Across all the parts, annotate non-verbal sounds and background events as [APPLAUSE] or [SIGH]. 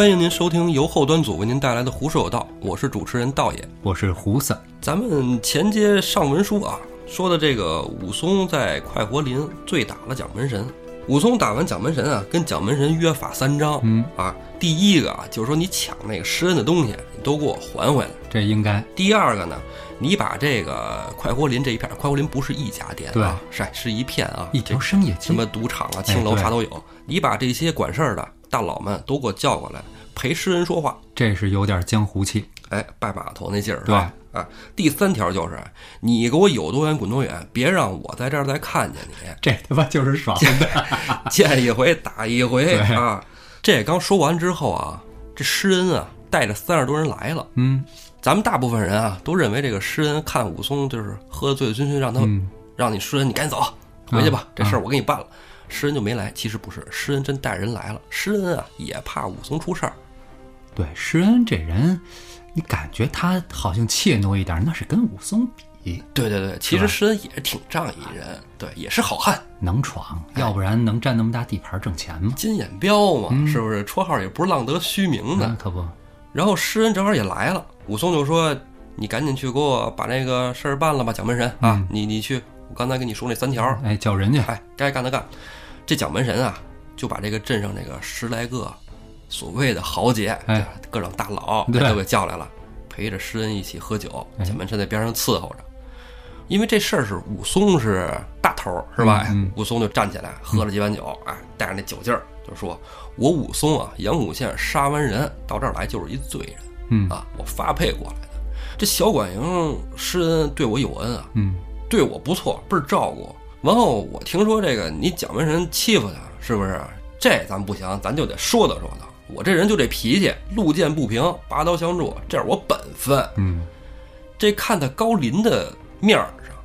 欢迎您收听由后端组为您带来的《胡说有道》，我是主持人道爷。我是胡三，咱们前接上文书啊，说的这个武松在快活林醉打了蒋门神。武松打完蒋门神啊，跟蒋门神约法三章。嗯啊，第一个啊，就是说你抢那个施恩的东西，你都给我还回来。这应该第二个呢，你把这个快活林这一片，快活林不是一家店啊，是是一片啊，一条商业街什么赌场啊、青楼啥都有。你把这些管事儿的大佬们都给我叫过来，陪施恩说话。这是有点江湖气。哎，拜码头那劲儿是吧？啊，第三条就是你给我有多远滚多远，别让我在这儿再看见你，这他妈就是爽的。[LAUGHS] 见一回打一回啊！这刚说完之后啊，这施恩啊带着三十多人来了。嗯咱们大部分人啊都认为这个施恩看武松就是喝得醉醉醺醺，让他、嗯让你施恩你赶紧走回去吧，啊这事儿我给你办了。施恩就没来，其实不是，施恩真带人来了。施恩啊也怕武松出事儿，对，施恩这人，你感觉他好像怯懦一点，那是跟武松比对对对，其实施恩也是挺仗义人，对，也是好汉。能闯，哎要不然能占那么大地盘挣钱吗？金眼彪嘛，嗯是不是？绰号也不是浪得虚名的。那可不，然后施恩正好也来了，武松就说：“你赶紧去给我把那个事儿办了吧，蒋门神啊，嗯你你去，我刚才跟你说那三条，哎，叫人家哎，该干的干。”这蒋门神啊，就把这个镇上这个十来个所谓的豪杰，哎各种大佬对都给叫来了，陪着施恩一起喝酒。哎蒋门神在边上伺候着。因为这事儿是武松是大头儿，是吧？武松就站起来喝了几碗酒，哎，带着那酒劲儿就说：“我武松啊，阳谷县杀完人到这儿来就是一罪人嗯啊，我发配过来的。这小管营施恩对我有恩啊，嗯对我不错，倍儿照顾。完后我听说这个你蒋门神欺负他，是不是？这咱不行，咱就得说道说道。我这人就这脾气，路见不平拔刀相助，这是我本分。嗯，这看在高林的面儿上，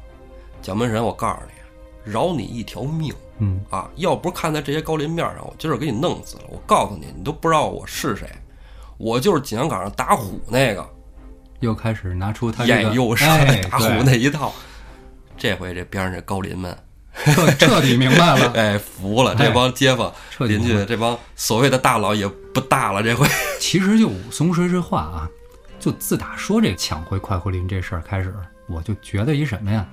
蒋门神，我告诉你，饶你一条命嗯啊！要不是看在这些高林面儿上，我今儿给你弄死了。我告诉你，你都不知道我是谁，我就是景阳冈上打虎那个又开始拿出他这个眼右射哎打虎那一套。这回这边上这高林们，彻 [LAUGHS] 彻底明白了。[LAUGHS] 哎，服了，这帮街坊、彻底明白邻居，这帮所谓的大佬也不大了。这回，[LAUGHS] 其实就武松说这话啊，就自打说这抢回快活林这事儿开始，我就觉得一什么呀？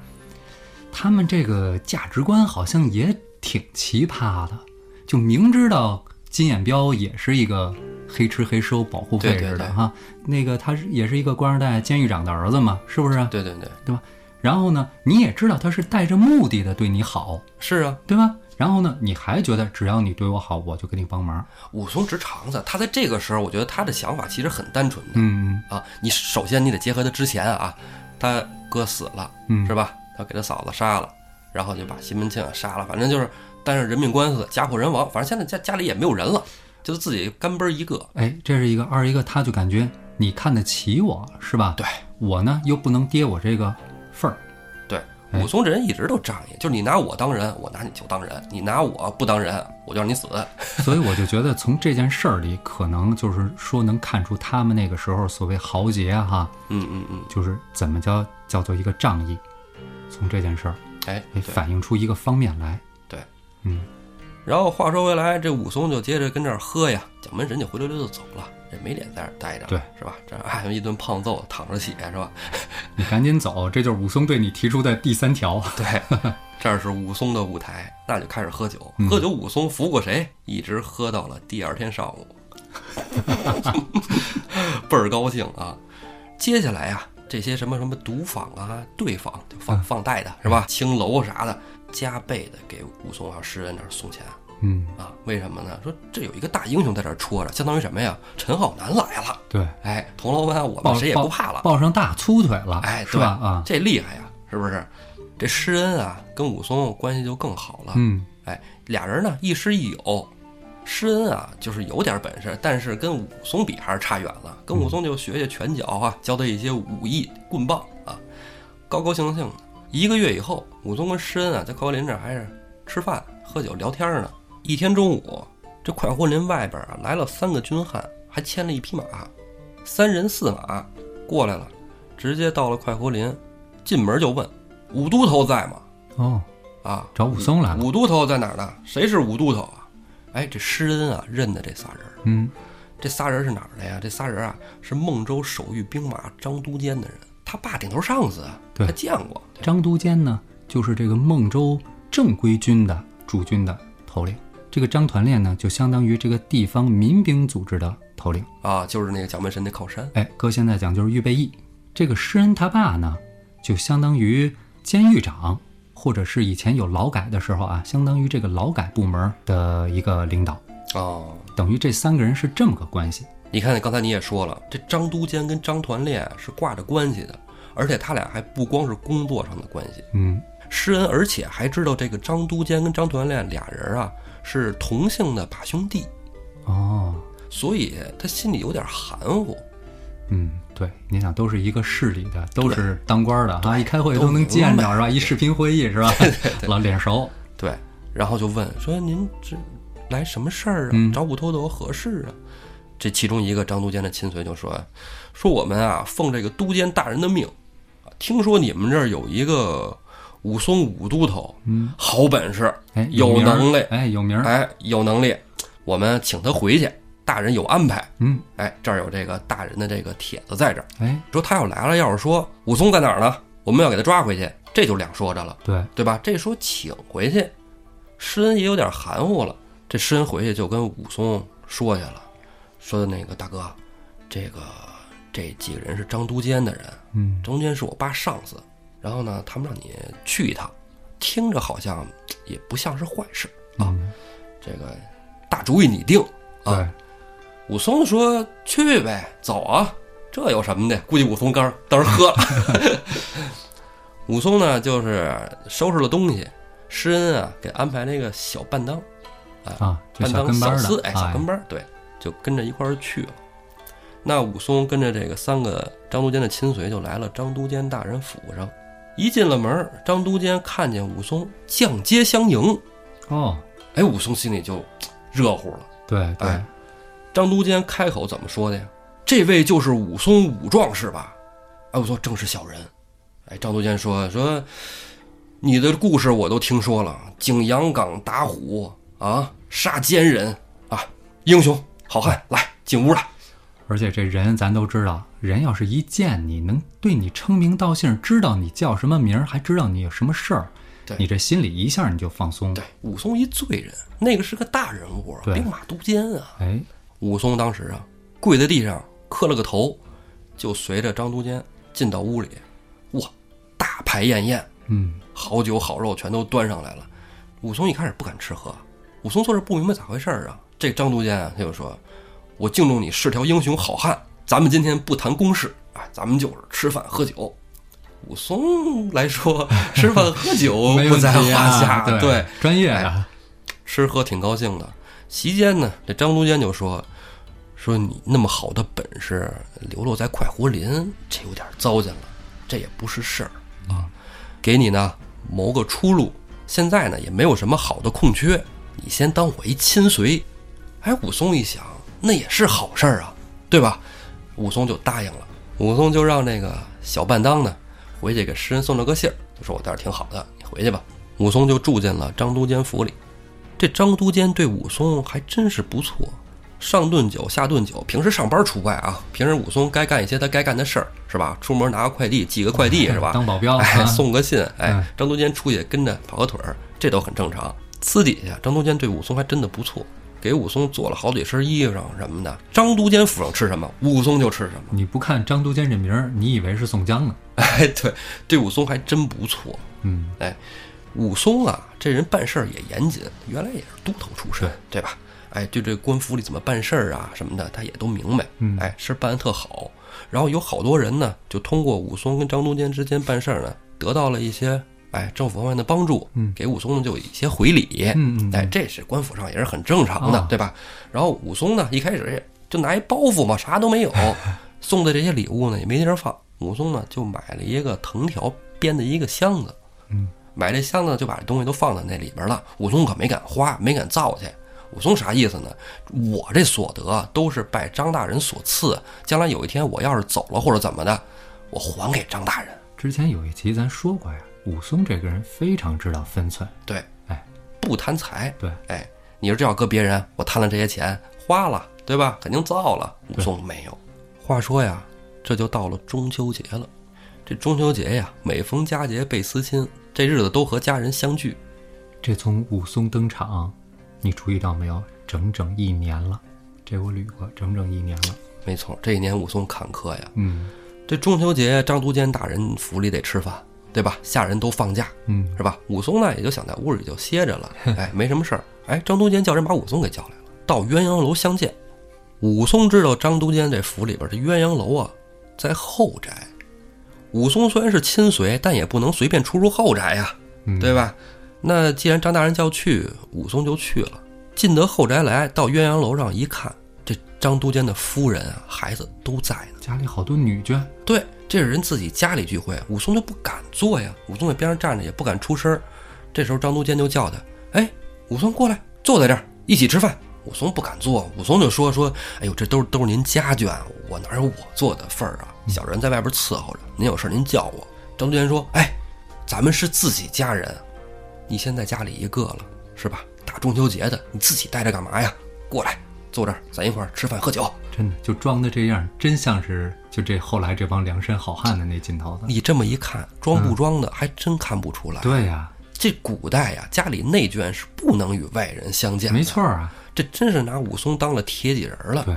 他们这个价值观好像也挺奇葩的，就明知道金眼彪也是一个黑吃黑收保护费似的哈，那个他是也是一个官二代监狱长的儿子嘛，是不是啊？对对对，对吧？然后呢，你也知道他是带着目的的对你好，是啊，对吧？然后呢，你还觉得只要你对我好，我就给你帮忙。武松直肠子，他在这个时候，我觉得他的想法其实很单纯的。嗯啊，你首先你得结合他之前啊，他哥死了嗯，是吧？他给他嫂子杀了，然后就把西门庆杀了，反正就是但是人命官司，家破人亡，反正现在家家里也没有人了，就是自己干奔儿一个。哎，这是一个，二一个，他就感觉你看得起我是吧？对我呢又不能跌我这个武松这人一直都仗义，就是你拿我当人，我拿你就当人；你拿我不当人，我就让你死。[LAUGHS] 所以我就觉得从这件事儿里，可能就是说能看出他们那个时候所谓豪杰哈，嗯嗯嗯，就是怎么叫叫做一个仗义，从这件事儿哎，反映出一个方面来。对，嗯，然后话说回来，这武松就接着跟这儿喝呀，蒋门神就灰溜溜就走了，这没脸在这儿待着，对，是吧？这挨一顿胖揍，躺着血，是吧？[LAUGHS] 你赶紧走，这就是武松对你提出的第三条。对，[LAUGHS] 这儿是武松的舞台，那就开始喝酒。嗯喝酒，武松服过谁？一直喝到了第二天上午，[LAUGHS] 倍儿高兴啊！接下来啊、这些什么什么赌坊啊、对坊就放嗯放贷的是吧？青楼啥的，加倍的给武松还有施恩这儿送钱嗯，啊！为什么呢？说这有一个大英雄在这儿戳着，相当于什么呀？陈浩南来了，对，哎，铜锣湾我们谁也不怕了，抱上大粗腿了，哎，是吧？啊，这厉害呀，是不是？这施恩啊，跟武松关系就更好了。嗯哎，俩人呢亦师亦友。施恩啊，就是有点本事，但是跟武松比还是差远了。跟武松就学学拳脚啊，教他一些武艺、棍棒啊，高高兴兴的。一个月以后，武松跟施恩啊在快活林这儿还是吃饭、喝酒、聊天呢。一天中午，这快活林外边啊来了三个军汉，还牵了一匹马，三人四马过来了，直接到了快活林，进门就问武都头在吗？哦，啊，找武松来了。武都头在哪儿呢？谁是武都头啊？哎，这施恩啊，认得这仨人儿。嗯这仨人是哪儿的呀？这仨人啊是孟州守御兵马张都监的人，他爸顶头上司他见过。张都监呢，就是这个孟州正规军的驻军的头领。这个张团练呢，就相当于这个地方民兵组织的头领。啊，就是那个蒋门神的靠山。哎，搁现在讲就是预备役。这个施恩他爸呢，就相当于监狱长，或者是以前有劳改的时候啊，相当于这个劳改部门的一个领导。哦，等于这三个人是这么个关系。你看，刚才你也说了，这张都监跟张团练是挂着关系的，而且他俩还不光是工作上的关系。嗯，施恩而且还知道这个张都监跟张团练俩人啊是同姓的把兄弟，哦，所以他心里有点含糊。嗯，对，你想都是一个市里的，都是当官的啊，一开会都都能见着是吧？一视频会议是吧？[LAUGHS] 老脸熟。对，然后就问说：“您这来什么事儿啊？嗯找捕头头何事啊？”这其中一个张都监的亲随就说：“说我们啊，奉这个都监大人的命，啊，听说你们这儿有一个武松武都头，嗯，好本事，哎，有能力哎，有名儿。哎，有能力，我们请他回去，大人有安排。嗯，哎，这儿有这个大人的这个帖子在这儿，哎，说他要来了，要是说武松在哪儿呢，我们要给他抓回去，这就两说着了。”对，对吧？这说请回去，施恩也有点含糊了。这施恩回去就跟武松说去了，说那个大哥，这个这几个人是张都监的人，嗯，张都监是我爸上司，然后呢，他们让你去一趟，听着好像也不像是坏事啊。嗯这个大主意你定啊。武松说：“去呗，走啊，这有什么的？估计武松刚当时喝了。[LAUGHS] 武松呢，就是收拾了东西，施恩啊给安排了一个小伴当，啊，就伴当小跟班小厮，的，哎，小跟班儿，对，就跟着一块儿去了。那武松跟着这个三个张都监的亲随，就来了张都监大人府上。一进了门儿，张都监看见武松降阶相迎，哦，哎，武松心里就热乎了。对对哎，张都监开口怎么说的呀？这位就是武松武壮士吧？哎，我说正是小人。哎，张都监说说，你的故事我都听说了，景阳冈打虎啊，杀奸人啊，英雄好汉，来进屋来。而且这人咱都知道，人要是一见你能对你称名道姓，知道你叫什么名儿，还知道你有什么事儿，对你这心里一下你就放松。对，武松一罪人，那个是个大人物，对兵马都监啊。哎，武松当时啊，跪在地上磕了个头，就随着张都监进到屋里，哇，大排宴宴，嗯，好酒好肉全都端上来了。武松一开始不敢吃喝，武松坐这不明白咋回事儿啊。这张都监啊，他就说：“我敬重你是条英雄好汉，咱们今天不谈公事啊，咱们就是吃饭喝酒。”武松来说，吃饭喝酒 [LAUGHS] 不在话下，啊，对，专业啊，吃喝挺高兴的。席间呢，这张都监就说：“说你那么好的本事，流落在快活林，这有点糟践了，这也不是事儿啊。给你呢谋个出路。现在呢也没有什么好的空缺，你先当我一亲随。”哎，武松一想，那也是好事儿啊，对吧？武松就答应了。武松就让那个小半当呢回去给诗人送了个信儿，就说我这儿挺好的，你回去吧。武松就住进了张都监府里。这张都监对武松还真是不错，上顿酒下顿酒。平时上班除外啊，平时武松该干一些他该干的事儿，是吧？出门拿个快递，寄个快递，是吧？当保镖送个信，哎嗯，张都监出去跟着跑个腿儿，这都很正常。私底下，张都监对武松还真的不错，给武松做了好几身衣裳什么的。张都监府上吃什么，武松就吃什么。你不看张都监这名儿，你以为是宋江呢？[LAUGHS] 哎，对，对武松还真不错。嗯，哎，武松啊，这人办事儿也严谨，原来也是都头出身，对吧？哎，对这官府里怎么办事儿啊什么的，他也都明白。嗯哎，事儿办得特好。然后有好多人呢，就通过武松跟张都监之间办事儿呢，得到了一些哎政府方面的帮助，嗯给武松呢就有一些回礼。嗯嗯嗯哎，这是官府上也是很正常的，哦对吧？然后武松呢，一开始也就拿一包袱嘛，啥都没有，[LAUGHS] 送的这些礼物呢也没地儿放。武松呢就买了一个藤条编的一个箱子，嗯，买这箱子就把这东西都放在那里边了。武松可没敢花，没敢造去。武松啥意思呢？我这所得都是拜张大人所赐，将来有一天我要是走了或者怎么的，我还给张大人。之前有一集咱说过呀，武松这个人非常知道分寸。对，哎，不贪财。对，哎，你说这要搁别人，我贪了这些钱花了对吧？肯定造了。武松没有。话说呀，这就到了中秋节了。这中秋节呀，每逢佳节倍思亲，这日子都和家人相聚。这从武松登场，你注意到没有？整整一年了。这我捋过，整整一年了。没错，这一年武松坎坷呀。嗯这中秋节，张都监大人府里得吃饭，对吧？下人都放假，嗯，是吧？武松呢，也就想在屋里就歇着了，[LAUGHS] 哎，没什么事儿。哎，张都监叫人把武松给叫来了，到鸳鸯楼相见。武松知道张都监这府里边这鸳鸯楼啊，在后宅。武松虽然是亲随，但也不能随便出入后宅呀，嗯对吧？那既然张大人叫去，武松就去了。进得后宅来，到鸳鸯楼上一看，这张都监的夫人啊、孩子都在呢。家里好多女眷。对，这是人自己家里聚会，武松就不敢坐呀。武松在边上站着，也不敢出声儿。这时候张都监就叫他：“哎，武松过来，坐在这儿，一起吃饭。”武松不敢坐，武松就说：“说，哎呦，这都是都是您家眷，我哪有我坐的份儿啊？小人在外边伺候着，您有事您叫我。”张都监说：“哎，咱们是自己家人，你现在家里一个了，是吧？大中秋节的，你自己待着干嘛呀？过来，坐这儿，咱一块儿吃饭喝酒。”真的就装的这样，真像是就这后来这帮梁山好汉的那劲头子。你这么一看，装不装的还真看不出来。对呀、这古代呀，家里内眷是不能与外人相见的。没错，啊，这真是拿武松当了铁戟人了。对，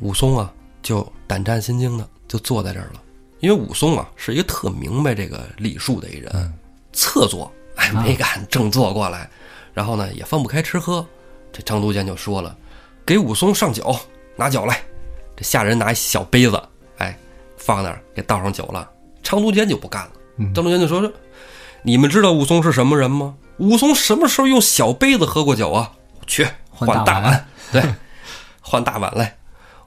武松啊，就胆战心惊的就坐在这儿了。因为武松啊是一个特明白这个礼数的一人，侧坐，哎，没敢正坐过来。然后呢，也放不开吃喝。这张都监就说了：“给武松上酒，拿酒来。”这下人拿一小杯子，哎，放那儿给倒上酒了。张都监就不干了。嗯张都监就说：“你们知道武松是什么人吗？武松什么时候用小杯子喝过酒啊？去换换大大碗对，换大碗来。”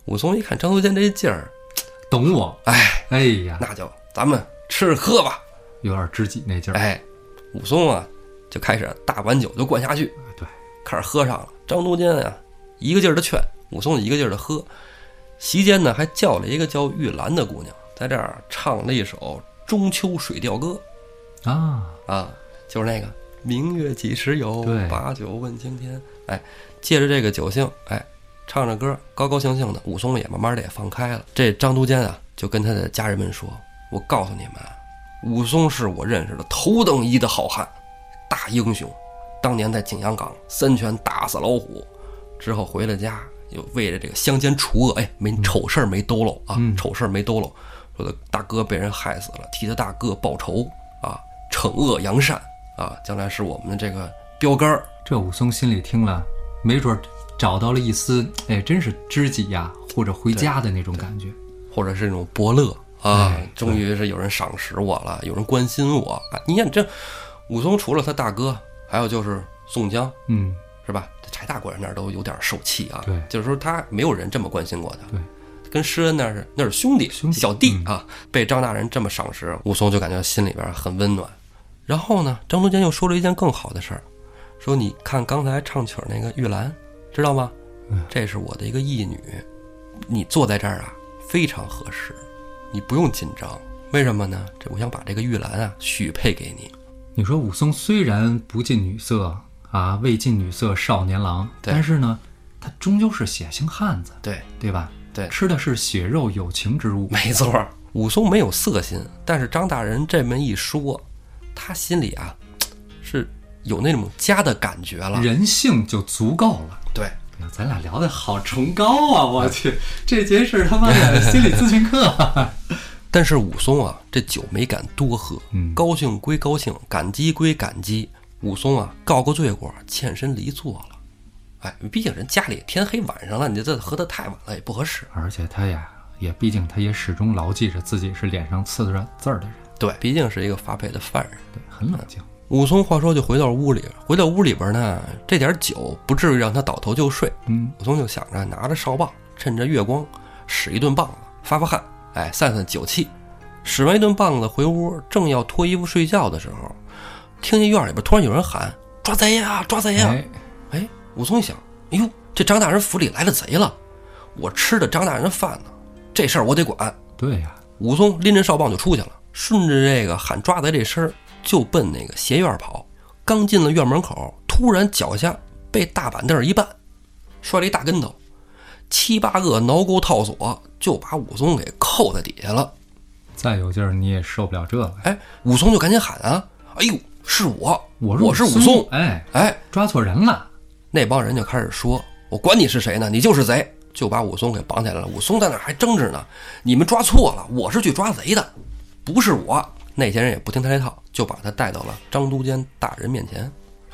武松一看张都监这劲儿，懂我。哎，哎呀，那就咱们吃喝吧。有点知己那劲儿。哎，武松啊，就开始大碗酒就灌下去，对，开始喝上了。张都监啊，一个劲儿的劝，武松一个劲儿的喝。席间呢，还叫了一个叫玉兰的姑娘，在这儿唱了一首《中秋水调歌啊，》啊，就是那个“明月几时有，把酒问青天”。哎，借着这个酒兴，哎，唱着歌，高高兴兴的。武松也慢慢的也放开了。这张都监啊，就跟他的家人们说：“我告诉你们，武松是我认识的头等一的好汉，大英雄。当年在景阳冈三拳打死老虎，之后回了家，又为了这个乡间除恶，哎，没丑事儿没兜漏啊，嗯丑事儿没兜漏，说的大哥被人害死了，替他大哥报仇啊，惩恶扬善啊，将来是我们的这个标杆儿。这武松心里听了，没准儿找到了一丝，哎，真是知己呀，或者回家的那种感觉。或者是那种伯乐啊哎，终于是有人赏识我了，有人关心我啊！你看这武松除了他大哥，还有就是宋江，嗯，是吧？这柴大官人那儿都有点受气啊。对就是说他没有人这么关心过他。对，跟施恩那是那是兄弟兄弟小弟啊，被张大人这么赏识，武松就感觉心里边很温暖。然后呢，张都监又说了一件更好的事儿，说你看刚才唱曲儿那个玉兰，知道吗？嗯这是我的一个义女，你坐在这儿啊，非常合适，你不用紧张。为什么呢？这我想把这个玉兰啊许配给你。你说武松虽然不近女色啊，未近女色少年郎，但是呢，他终究是血性汉子，对对吧？对，吃的是血肉有情之物。没错儿，武松没有色心，但是张大人这么一说，他心里啊是有那种家的感觉了。人性就足够了。对，咱俩聊的好崇高啊！我去，这节是他妈的 [LAUGHS] 心理咨询课。[LAUGHS] 但是武松啊，这酒没敢多喝，嗯高兴归高兴，感激归感激。武松啊，告个罪过，欠身离座了。哎，毕竟人家里天黑晚上了，你这喝得太晚了也不合适。而且他呀，也毕竟他也始终牢记着自己是脸上刺着字儿的人，对，毕竟是一个发配的犯人。对，很冷静。武松话说就回到屋里，回到屋里边呢，这点酒不至于让他倒头就睡。嗯，武松就想着拿着哨棒，趁着月光使一顿棒子，发发汗，哎，散散酒气。使完一顿棒子回屋，正要脱衣服睡觉的时候，听见院里边突然有人喊：“抓贼呀，抓贼呀！”哎，哎，武松一想，哎呦，这张大人府里来了贼了，我吃的张大人饭呢，这事儿我得管。对呀，武松拎着哨棒就出去了，顺着这个喊抓贼这声儿就奔那个斜院跑。刚进了院门口，突然脚下被大板凳一绊，摔了一大跟头。七八个挠钩套索，就把武松给扣在底下了。再有劲儿你也受不了这个。哎，武松就赶紧喊啊！哎呦，是我，我我是武松松。哎，哎，抓错人了。那帮人就开始说：“我管你是谁呢，你就是贼！”就把武松给绑起来了。武松在那儿还争执呢：“你们抓错了，我是去抓贼的，不是我。”那些人也不听他这套，就把他带到了张都监大人面前。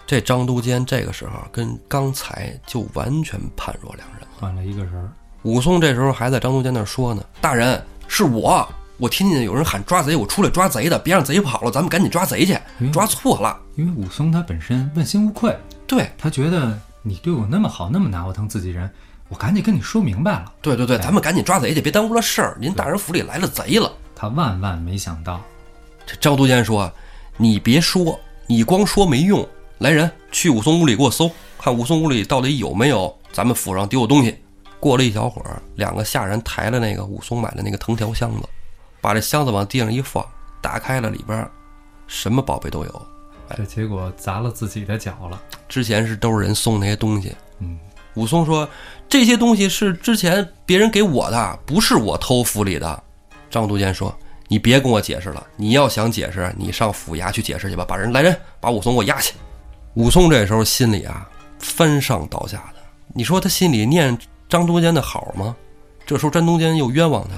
这张都监这个时候跟刚才就完全判若两人了。换了一个人，武松这时候还在张都监那儿说呢：“大人，是我，我听见有人喊抓贼，我出来抓贼的，别让贼跑了，咱们赶紧抓贼去。嗯抓错了，因为武松他本身问心无愧，对他觉得你对我那么好，那么拿我当自己人，我赶紧跟你说明白了。对对对，咱们赶紧抓贼去，别耽误了事儿。您大人府里来了贼了。”他万万没想到，这张都监说：“你别说，你光说没用。来人，去武松屋里给我搜，看武松屋里到底有没有咱们府上丢的东西。”过了一小会儿，两个下人抬了那个武松买的那个藤条箱子，把这箱子往地上一放，打开了，里边什么宝贝都有。这结果砸了自己的脚了。之前是都是人送那些东西。嗯，武松说：“这些东西是之前别人给我的，不是我偷府里的。”张都监说：“你别跟我解释了，你要想解释，你上府衙去解释去吧。把人来人，把武松给我押去。”武松这时候心里啊翻上倒下的，你说他心里念张都监的好吗？这时候张都监又冤枉他，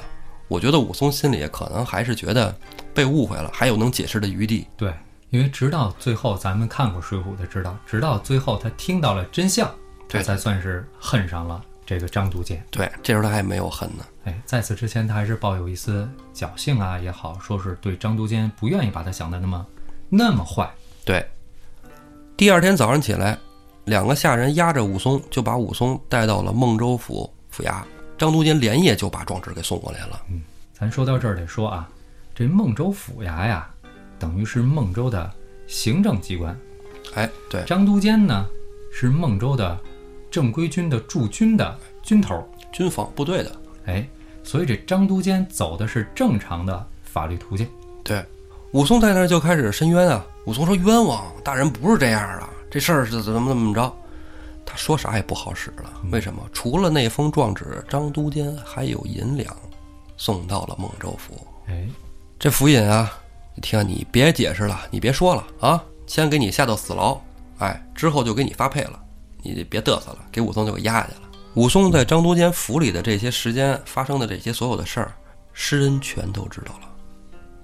我觉得武松心里可能还是觉得被误会了，还有能解释的余地。对，因为直到最后，咱们看过《水浒》的知道，直到最后他听到了真相，他才算是恨上了这个张都监。对，这时候他还没有恨呢。哎，在此之前，他还是抱有一丝侥幸啊也好，说是对张都监不愿意把他想的那么那么坏。对，第二天早上起来，两个下人押着武松，就把武松带到了孟州府府衙。张都监连夜就把状纸给送过来了。咱说到这儿得说啊，这孟州府衙呀，等于是孟州的行政机关，哎，对，张都监呢是孟州的正规军的驻军的军头儿。军防部队的。哎，所以这张都监走的是正常的法律途径。对，武松在那儿就开始申冤啊。武松说：“冤枉，大人不是这样的，这事儿是怎么怎么着？”他说啥也不好使了。为什么？除了那封状纸，张都监还有银两送到了孟州府。哎，这府尹啊，一听你别解释了，你别说了啊，先给你下到死牢，哎，之后就给你发配了，你别嘚瑟了，给武松就给押下去了。武松在张都监府里的这些时间发生的这些所有的事儿，施恩全都知道了。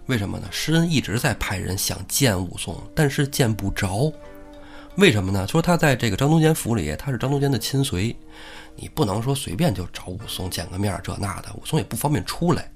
为什么呢？施恩一直在派人想见武松，但是见不着。为什么呢？说他在这个张都监府里，他是张都监的亲随，你不能说随便就找武松见个面儿这那的，武松也不方便出来。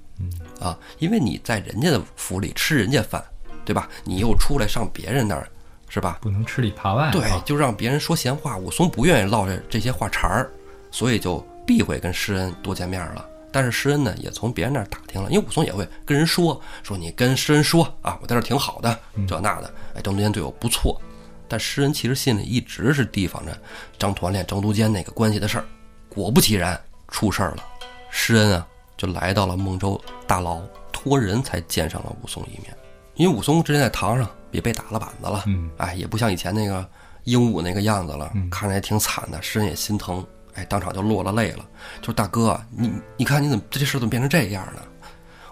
啊，因为你在人家的府里吃人家饭，对吧？你又出来上别人那儿，是吧？不能吃里扒外。对啊，就让别人说闲话。武松不愿意落这这些话茬儿，所以就避讳跟施恩多见面了。但是施恩呢，也从别人那儿打听了，因为武松也会跟人说，说你跟施恩说啊，我在这儿挺好的，这那的，哎，张都监对我不错。但施恩其实心里一直是提防着张团练、张都监那个关系的事儿。果不其然，出事儿了。施恩啊，就来到了孟州大牢，托人才见上了武松一面。因为武松之前在堂上也被打了板子了，嗯，哎，也不像以前那个鹦鹉那个样子了，看着也挺惨的，施恩也心疼，哎，当场就落了泪了，就说大哥，你你看你怎么这事怎么变成这样呢？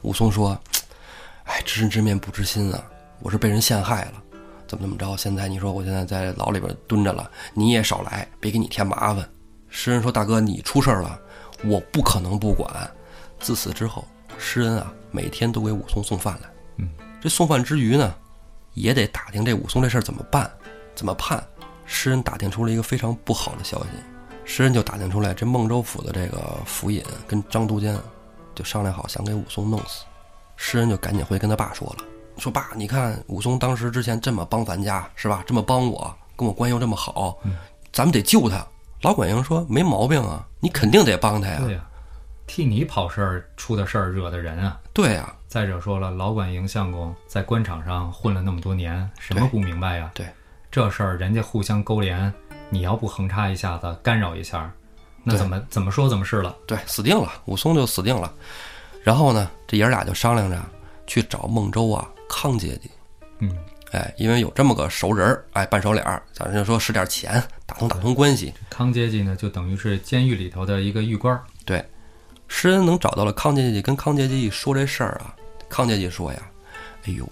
武松说，哎，知人知面不知心啊，我是被人陷害了，怎么怎么着？现在你说我现在在牢里边蹲着了，你也少来，别给你添麻烦。施恩说，大哥，你出事儿了，我不可能不管。自此之后，诗人啊，每天都给武松送饭来。嗯，这送饭之余呢，也得打听这武松这事儿怎么办，怎么判。诗人打听出了一个非常不好的消息，诗人就打听出来，这孟州府的这个府尹跟张都监就商量好，想给武松弄死。诗人就赶紧回跟他爸说了，说爸，你看武松当时之前这么帮咱家是吧？这么帮我，跟我关系又这么好，咱们得救他。老管营说没毛病啊，你肯定得帮他呀。对呀、替你跑事儿出的事儿惹的人啊。对呀、再者说了，老管营相公在官场上混了那么多年，什么不明白呀？对，这事儿人家互相勾连，你要不横插一下子，干扰一下，那怎么怎么说怎么是了？对，死定了，武松就死定了。然后呢，这爷儿俩就商量着去找孟州啊康姐姐，嗯，哎，因为有这么个熟人儿，哎，半熟脸儿，咱就说使点钱，打通打通关系。康阶级呢，就等于是监狱里头的一个狱官对。施恩能找到了康阶级，跟康阶级一说这事儿啊，康阶级说呀：“哎呦，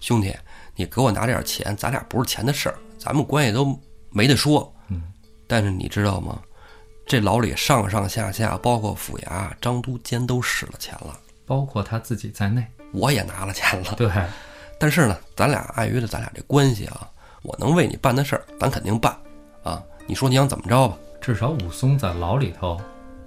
兄弟，你给我拿点钱，咱俩不是钱的事儿，咱们关系都没得说。嗯，但是你知道吗？这牢里上上下下，包括府衙、张都监都使了钱了，包括他自己在内。我也拿了钱了。对，但是呢，咱俩碍于着咱俩这关系啊，我能为你办的事儿，咱肯定办啊。你说你想怎么着吧？至少武松在牢里头，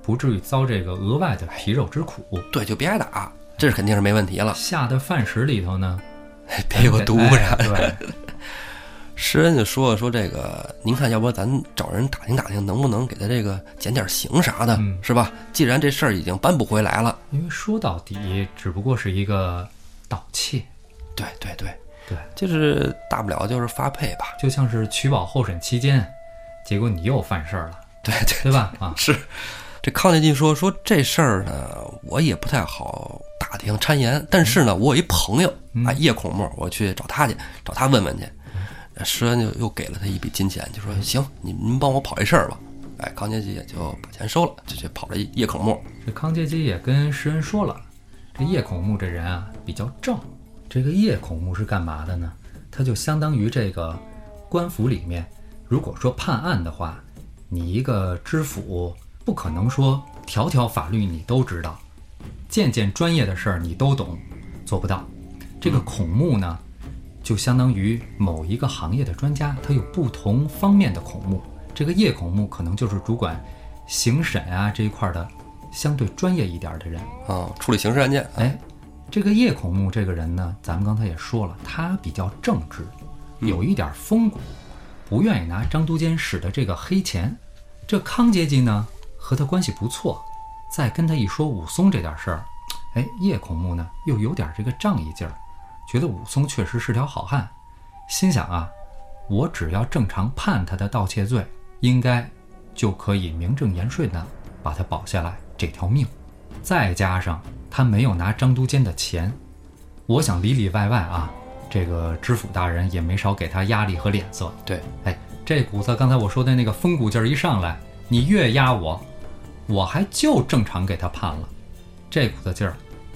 不至于遭这个额外的皮肉之苦。对，就别挨打，这是肯定是没问题了。下的饭食里头呢，[LAUGHS] 别有毒哎啥的。对，[LAUGHS] 施恩就说说这个，您看，要不咱找人打听打听，能不能给他这个减点刑啥的，嗯是吧？既然这事儿已经搬不回来了，因为说到底，只不过是一个盗窃。对对对，对，就是大不了就是发配吧。就像是取保候审期间，结果你又犯事儿了，对对，对吧？啊，[LAUGHS] 是。这康家进说说这事儿呢，我也不太好打听谗言，但是呢，我有一朋友啊，叶孔目，我去找他去，找他问问去。石恩就又给了他一笔金钱，就说行，你您帮我跑这事儿吧。哎，康杰基也就把钱收了，就去跑了叶孔目。这康杰基也跟石恩说了，这叶孔木这人啊比较正。这个叶孔目是干嘛的呢？它就相当于这个官府里面，如果说判案的话，你一个知府不可能说条条法律你都知道，件件专业的事儿你都懂，做不到。这个孔目呢，就相当于某一个行业的专家，他有不同方面的孔目。这个叶孔目可能就是主管刑审啊这一块儿的相对专业一点儿的人。啊，处理刑事案件。哎，这个叶孔目这个人呢，咱们刚才也说了，他比较正直，有一点风骨，不愿意拿张都监使的这个黑钱。这康阶级呢和他关系不错，再跟他一说武松这点事儿，哎，叶孔目呢又有点这个仗义劲儿，觉得武松确实是条好汉，心想啊，我只要正常判他的盗窃罪，应该就可以名正言顺的把他保下来这条命。再加上他没有拿张都监的钱，我想里里外外啊，这个知府大人也没少给他压力和脸色。对，哎，这股子刚才我说的那个风骨劲儿一上来，你越压我，我还就正常给他判了。这股子劲儿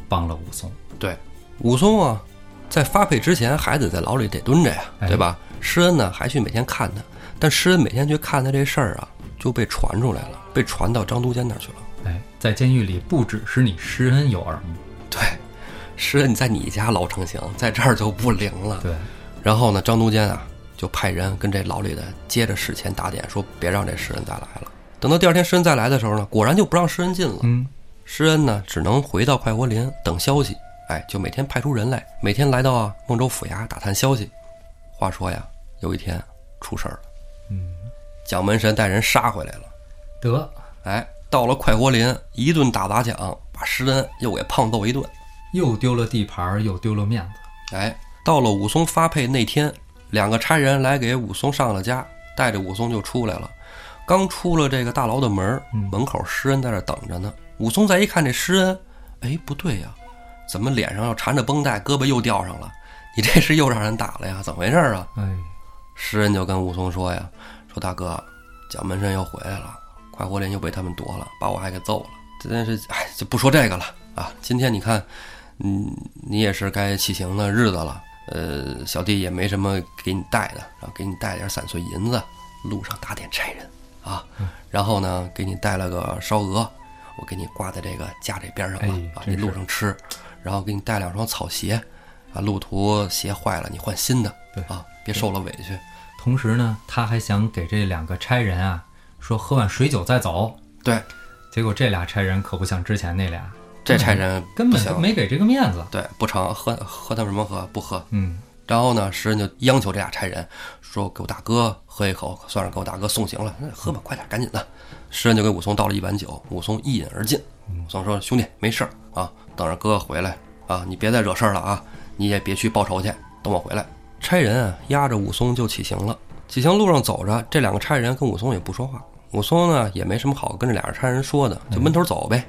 帮了武松。对，武松啊，在发配之前还得在牢里得蹲着呀，哎对吧？施恩呢还去每天看他，但施恩每天去看他这事儿啊，就被传出来了，被传到张都监那儿去了。哎，在监狱里不只是你施恩有耳目，对，施恩在你家老成行，在这儿就不灵了。对，然后呢，张都监啊就派人跟这牢里的接着事前打点，说别让这施恩再来了。等到第二天施恩再来的时候呢，果然就不让施恩进了。嗯，施恩呢只能回到快活林等消息。哎，就每天派出人来，每天来到啊孟州府衙打探消息。话说呀，有一天出事儿了，嗯，蒋门神带人杀回来了。得哎，到了快活林，一顿打砸抢，把施恩又给胖揍一顿。又丢了地盘儿，又丢了面子。哎，到了武松发配那天，两个差人来给武松上了家，带着武松就出来了。刚出了这个大牢的门，门口施恩在这等着呢。武松再一看这施恩，哎，不对呀，怎么脸上要缠着绷带，胳膊又吊上了？你这是又让人打了呀？怎么回事啊？哎，施恩就跟武松说呀：“说大哥，蒋门神又回来了，快活林又被他们夺了，把我还给揍了。真是，哎，就不说这个了啊。今天你看，嗯，你也是该起行的日子了。呃，小弟也没什么给你带的，然后给你带点散碎银子，路上打点差人啊。然后呢，给你带了个烧鹅，我给你挂在这个架这边上了、哎啊，你路上吃。然后给你带两双草鞋，啊，路途鞋坏了你换新的，对啊，别受了委屈。同时呢，他还想给这两个差人啊说喝碗水酒再走。对，结果这俩差人可不像之前那俩，这差人根本就没给这个面子。对不成，喝喝他什么喝不喝？嗯，然后呢，诗人就央求这俩差人说：“给我大哥喝一口，算是给我大哥送行了。那喝吧，快点，赶紧的。”诗人就给武松倒了一碗酒，武松一饮而尽。武松说：“兄弟，没事儿啊，等着哥回来啊，你别再惹事儿了啊，你也别去报仇去，等我回来。”差人啊，押着武松就起行了。起行路上走着，这两个差人跟武松也不说话。武松呢，也没什么好跟这俩人差人说的，就闷头走呗。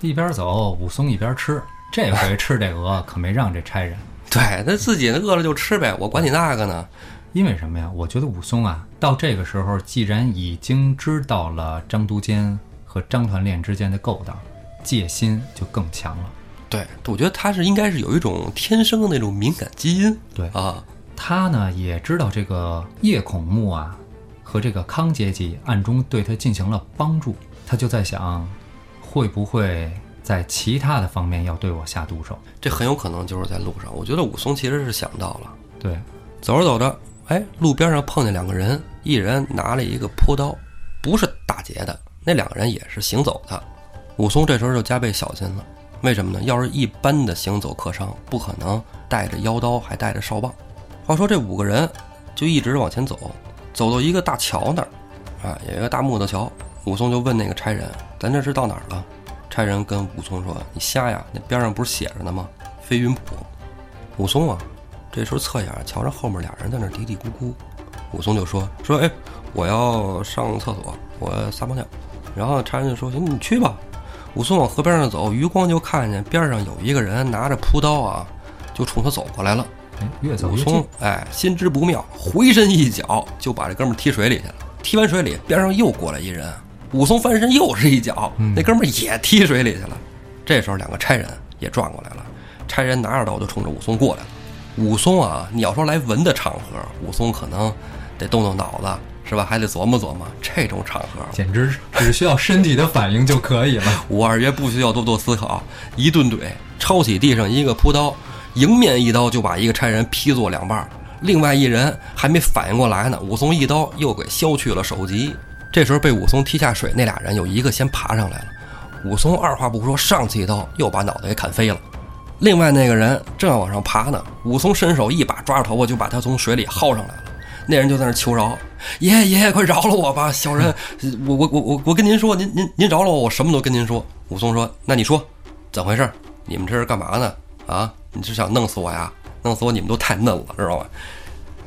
一边走，武松一边吃。这回吃这鹅可没让这差人，[LAUGHS] 对他自己饿了就吃呗，我管你那个呢。因为什么呀？我觉得武松啊，到这个时候，既然已经知道了张都监和张团练之间的勾当，戒心就更强了。对，我觉得他是应该是有一种天生的那种敏感基因。对啊，他呢也知道这个叶孔目啊和这个康阶级暗中对他进行了帮助，他就在想，会不会在其他的方面要对我下毒手？这很有可能就是在路上。我觉得武松其实是想到了，对，走着走着，哎，路边上碰见两个人，一人拿了一个朴刀，不是打劫的，那两个人也是行走的。武松这时候就加倍小心了，为什么呢？要是一般的行走客商，不可能带着腰刀还带着哨棒。话说这五个人就一直往前走，走到一个大桥那儿，啊，有一个大木头桥。武松就问那个差人：“咱这是到哪儿了？”差人跟武松说：“你瞎呀，那边上不是写着呢吗？飞云浦。”武松啊，这时候侧眼瞧着后面俩人在那嘀嘀咕咕，武松就说：“说哎，我要上厕所，我撒泡尿。”然后差人就说：“行，你去吧。”武松往河边上走，余光就看见边上有一个人拿着朴刀啊，就冲他走过来了。哎，越走武越近松，哎，心知不妙，回身一脚就把这哥们儿踢水里去了。踢完水里，边上又过来一人，武松翻身又是一脚，那哥们儿也踢水里去了。这时候两个差人也转过来了，差人拿着刀就冲着武松过来了。武松啊，你要说来文的场合，武松可能得动动脑子，是吧？还得琢磨琢磨。这种场合，简直只需要身体的反应就可以了。[LAUGHS] 武二爷不需要多多思考，一顿怼，抄起地上一个朴刀，迎面一刀就把一个差人劈作两半。另外一人还没反应过来呢，武松一刀又给削去了首级。这时候被武松踢下水，那俩人有一个先爬上来了，武松二话不说上去一刀，又把脑袋给砍飞了。另外那个人正要往上爬呢，武松伸手一把抓住头发，就把他从水里薅上来了。那人就在那求饶：“爷爷爷爷，快饶了我吧！小人，我我我我我跟您说，您您您饶了我，我什么都跟您说。”武松说：“那你说，怎么回事？你们这是干嘛呢？啊，你是想弄死我呀？弄死我，你们都太嫩了，知道吗？”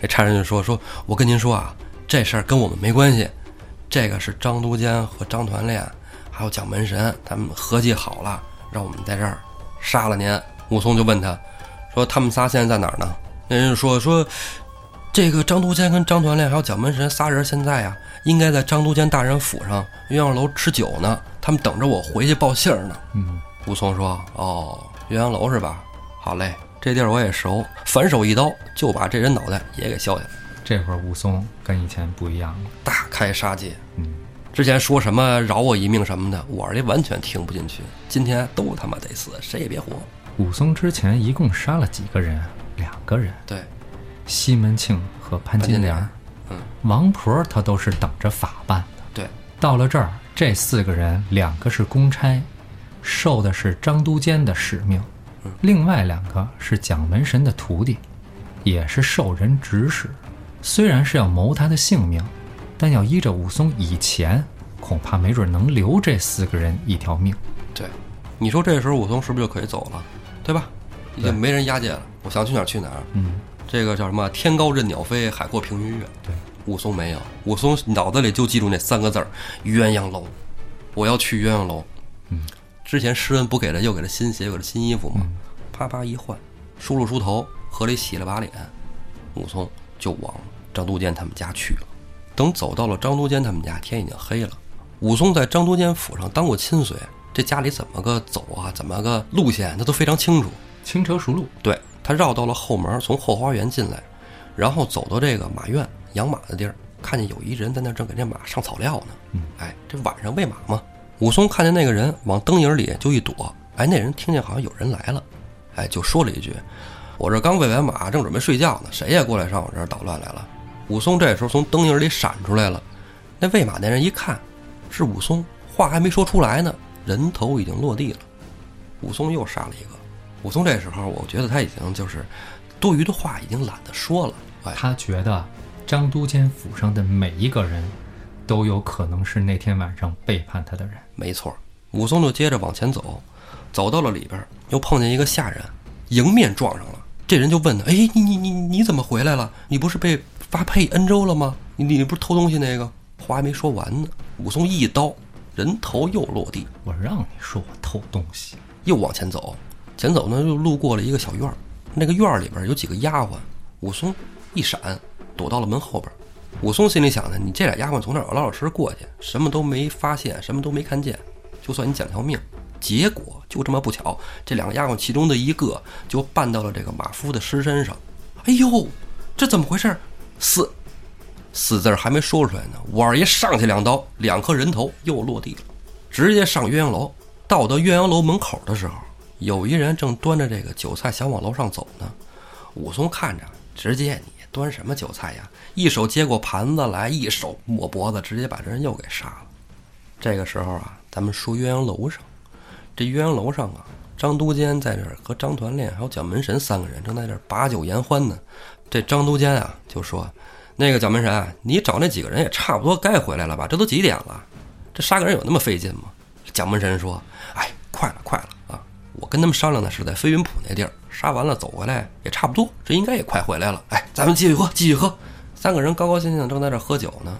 这差人就说：“说我跟您说啊，这事儿跟我们没关系，这个是张都监和张团练还有蒋门神他们合计好了，让我们在这儿杀了您。”武松就问他，说：“他们仨现在在哪儿呢？”那人就说：“说这个张都监跟张团练还有蒋门神仨人现在呀，应该在张都监大人府上鸳鸯楼吃酒呢，他们等着我回去报信儿呢。”嗯，武松说：“哦，鸳鸯楼是吧？好嘞，这地儿我也熟，反手一刀就把这人脑袋也给削下来，这会儿武松跟以前不一样了。大开杀戒。嗯，之前说什么饶我一命什么的，我二爷完全听不进去。今天都他妈得死，谁也别活。武松之前一共杀了几个人？两个人，对，西门庆和潘金莲儿。嗯，王婆她都是等着法办的。对，到了这儿，这四个人，两个是公差，受的是张都监的使命；另外两个是蒋门神的徒弟，也是受人指使。虽然是要谋他的性命，但要依着武松以前，恐怕没准能留这四个人一条命。对，你说这时候武松是不是就可以走了，对吧？已经没人押解了，我想去哪儿去哪儿。嗯，这个叫什么？天高任鸟飞，海阔凭鱼跃。对，武松没有，武松脑子里就记住那三个字儿：鸳鸯楼。我要去鸳鸯楼。嗯，之前施恩不给他又给他新鞋，又给他新衣服吗？啪啪一换，梳了梳头，河里洗了把脸，武松就往张都监他们家去了。等走到了张都监他们家，天已经黑了。武松在张都监府上当过亲随，这家里怎么个走啊，怎么个路线，他都非常清楚。轻车熟路。对他绕到了后门，从后花园进来，然后走到这个马院养马的地儿，看见有一人在那正给这马上草料呢。嗯，哎，这晚上喂马嘛。武松看见那个人往灯影里就一躲，哎，那人听见好像有人来了，哎，就说了一句：“我这刚喂完马，正准备睡觉呢，谁也过来上我这儿捣乱来了。”武松这时候从灯影里闪出来了，那喂马那人一看是武松，话还没说出来呢，人头已经落地了。武松又杀了一个。武松这时候，我觉得他已经就是多余的话已经懒得说了。哎，他觉得张都监府上的每一个人，都有可能是那天晚上背叛他的人。没错，武松就接着往前走，走到了里边，又碰见一个下人，迎面撞上了。这人就问他：“哎，你你你你怎么回来了？你不是被发配恩州了吗？你你不是偷东西那个？”话还没说完呢，武松一刀，人头又落地，我让你说我偷东西，又往前走。前走呢，又路过了一个小院儿，那个院儿里边有几个丫鬟。武松一闪，躲到了门后边。武松心里想呢：你这俩丫鬟从那儿老老实实过去，什么都没发现，什么都没看见，就算你捡条命。结果就这么不巧，这两个丫鬟其中的一个就绊到了这个马夫的尸身上。哎呦，这怎么回事？死，死字还没说出来呢，五二爷上去两刀，两颗人头又落地了，直接上鸳鸯楼。到到鸳鸯楼门口的时候，有一人正端着这个酒菜想往楼上走呢。武松看着，直接你端什么酒菜呀？一手接过盘子来，一手抹脖子，直接把这人又给杀了。这个时候啊，咱们说鸳鸯楼上，这鸳鸯楼上啊，张都监在这儿和张团练还有蒋门神三个人正在这儿把酒言欢呢。这张都监啊就说：“那个蒋门神，你找那几个人也差不多该回来了吧？这都几点了？这杀个人有那么费劲吗？”蒋门神说：“哎，快了，快了啊！我跟他们商量的是在飞云浦那地儿杀完了走回来也差不多，这应该也快回来了。哎，咱们继续喝，继续喝。三个人高高兴兴正在这喝酒呢，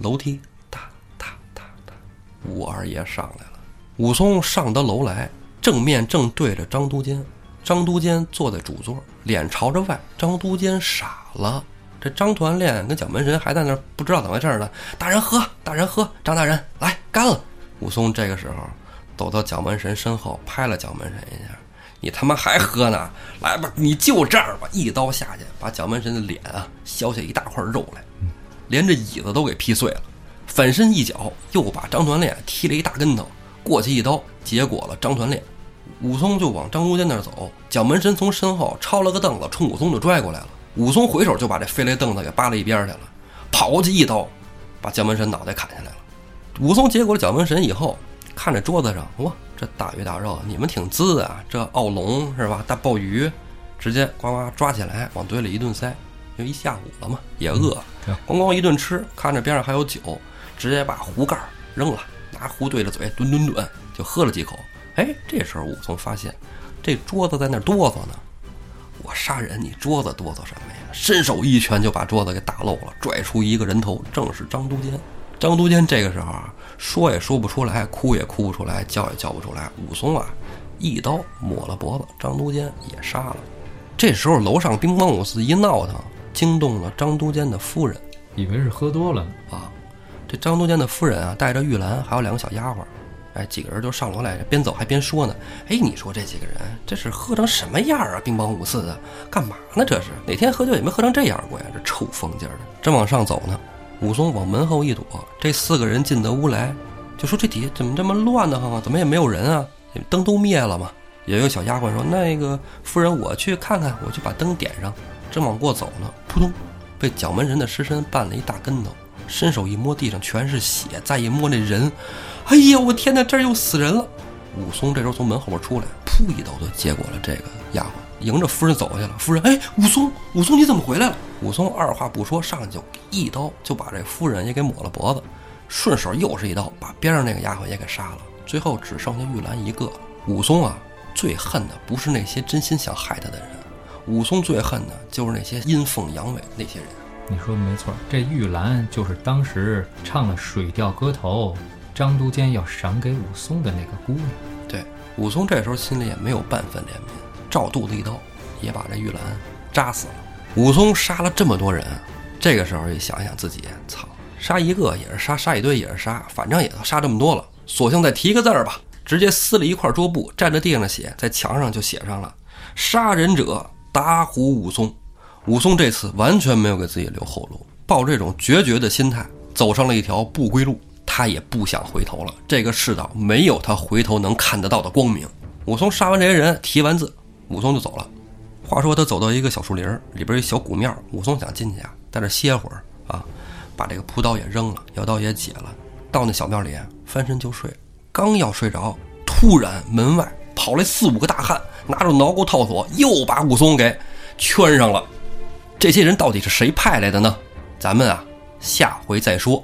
楼梯哒哒哒哒，武二爷上来了。武松上得楼来，正面正对着张都监。张都监坐在主座，脸朝着外。张都监傻了，这张团练跟蒋门神还在那儿不知道怎么回事呢。大人喝，大人喝，张大人来干了。武松这个时候走到蒋门神身后，拍了蒋门神一下：“你他妈还喝呢？来吧，你就这儿吧！”一刀下去，把蒋门神的脸啊削下一大块肉来，连着椅子都给劈碎了。反身一脚，又把张团练踢了一大跟头，过去一刀结果了张团练。武松就往张都监那儿走，蒋门神从身后抄了个凳子，冲武松就拽过来了。武松回手就把这飞来凳子给扒了一边去了，跑过去一刀，把蒋门神脑袋砍下来了。武松结果了蒋门神以后，看着桌子上，哇，这大鱼大肉，你们挺滋啊！这澳龙是吧？大鲍鱼，直接呱呱抓起来往嘴里一顿塞，因为一下午了嘛，也饿，咣咣一顿吃。看着边上还有酒，直接把壶盖扔了，拿壶对着嘴，吨吨吨就喝了几口。哎，这时候武松发现，这桌子在那哆嗦呢。我杀人，你桌子哆嗦什么呀？伸手一拳就把桌子给打漏了，拽出一个人头，正是张都监。张都监这个时候啊，说也说不出来，哭也哭不出来，叫也叫不出来。武松啊，一刀抹了脖子，张都监也杀了。这时候楼上兵帮五四一闹腾，惊动了张都监的夫人，以为是喝多了啊。这张都监的夫人啊，带着玉兰还有两个小丫鬟，哎，几个人就上楼来，边走还边说呢。哎，你说这几个人这是喝成什么样啊？兵帮五四的，干嘛呢？这是哪天喝酒也没喝成这样过呀？这臭疯劲儿的，正往上走呢。武松往门后一躲，这四个人进得屋来，就说：“这底下怎么这么乱的慌啊？怎么也没有人啊？灯都灭了吗？”有小丫鬟说：“那个夫人，我去看看，我去把灯点上。”正往过走呢，扑通，被蒋门神的尸身绊了一大跟头，伸手一摸，地上全是血。再一摸那人，哎呀，我天哪，这儿又死人了！武松这时候从门后边出来，噗一刀就结果了这个丫鬟。迎着夫人走过去了，夫人，哎，武松，武松，你怎么回来了？武松二话不说，上去就一刀就把这夫人也给抹了脖子，顺手又是一刀把边上那个丫鬟也给杀了，最后只剩下玉兰一个。武松啊，最恨的不是那些真心想害他的人，武松最恨的就是那些阴奉阳违的那些人。你说的没错，这玉兰就是当时唱了《水调歌头》，张都监要赏给武松的那个姑娘。对，武松这时候心里也没有半分怜悯。照肚子一刀，也把这玉兰扎死了。武松杀了这么多人，这个时候一想想自己，操，杀一个也是杀，杀一堆也是杀，反正也都杀这么多了，索性再提个字儿吧。直接撕了一块桌布，蘸着地上的血，在墙上就写上了“杀人者打虎武松”。武松这次完全没有给自己留后路，抱这种决绝的心态，走上了一条不归路。他也不想回头了，这个世道没有他回头能看得到的光明。武松杀完这些人，提完字。武松就走了。话说他走到一个小树林里边，一小古庙。武松想进去啊，在这歇会儿啊，把这个朴刀也扔了，腰刀也解了，到那小庙里翻身就睡。刚要睡着，突然门外跑来四五个大汉，拿着挠钩套索，又把武松给圈上了。这些人到底是谁派来的呢？咱们啊，下回再说。